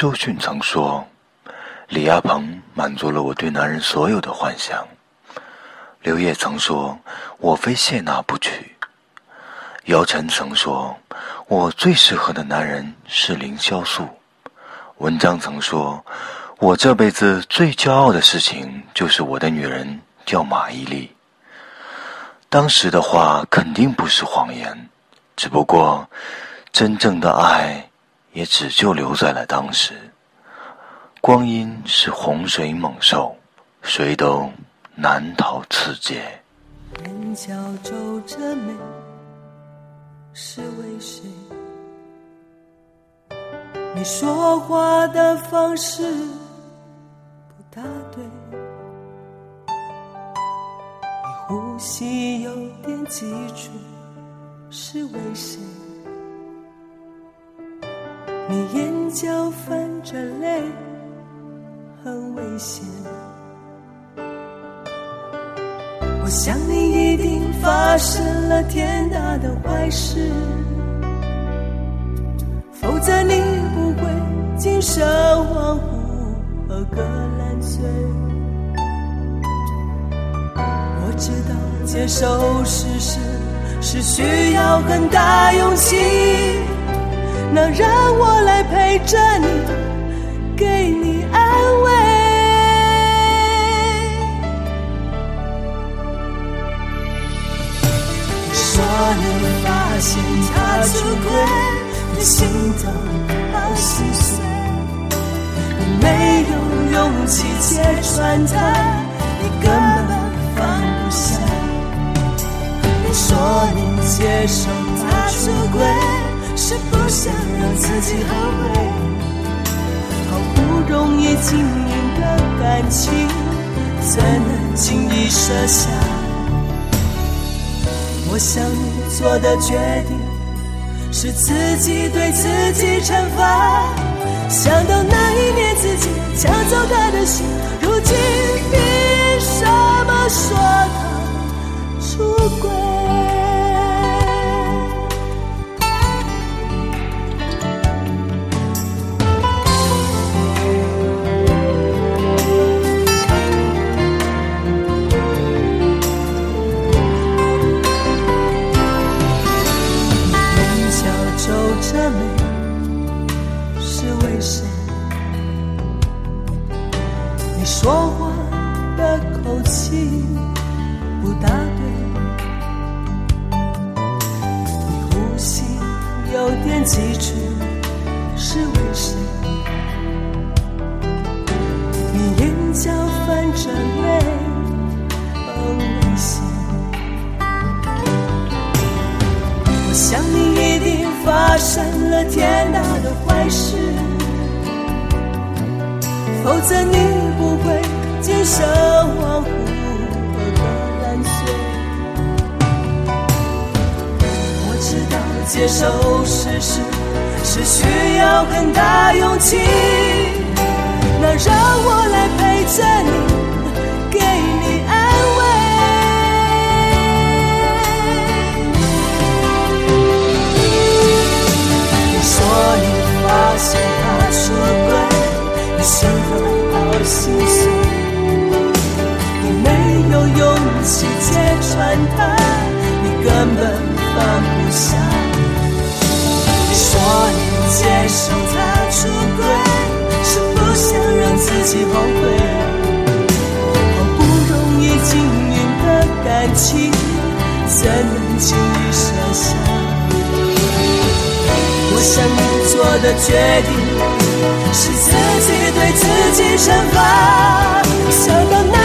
周迅曾说：“李亚鹏满足了我对男人所有的幻想。”刘烨曾说：“我非谢娜不娶。”姚晨曾说：“我最适合的男人是凌潇肃。”文章曾说：“我这辈子最骄傲的事情就是我的女人叫马伊琍。”当时的话肯定不是谎言，只不过真正的爱也只就留在了当时。光阴是洪水猛兽，谁都难逃此劫。眼角皱着眉，是为谁？你说话的方式不大对。呼吸有点急促，是为谁？你眼角泛着泪，很危险。我想你一定发生了天大的坏事，否则你不会精神恍惚和个烂醉。我知道接受事实是需要很大勇气，那让我来陪着你，给你安慰。你说你发现他出轨，你心疼好心碎，你没有勇气揭穿他，你根本放不下。你说你接受他出轨，是不想让自己后悔。好不容易经营的感情，怎能轻易舍下？我想你做的决定，是自己对自己惩罚。想到那一年自己抢走他的心，如今说话的口气不大对。你呼吸有点急促是为什么你眼角泛着泪很危险我想你一定发生了天大的坏事否则你今生恍惚和个烂碎。我知道接受事实是需要很大勇气，那让我来陪着你，放不下。你说你接受他出轨，是不想让自己后悔。好不容易经营的感情，怎能轻易舍下？我想你做的决定是自己对自己惩罚，想到那。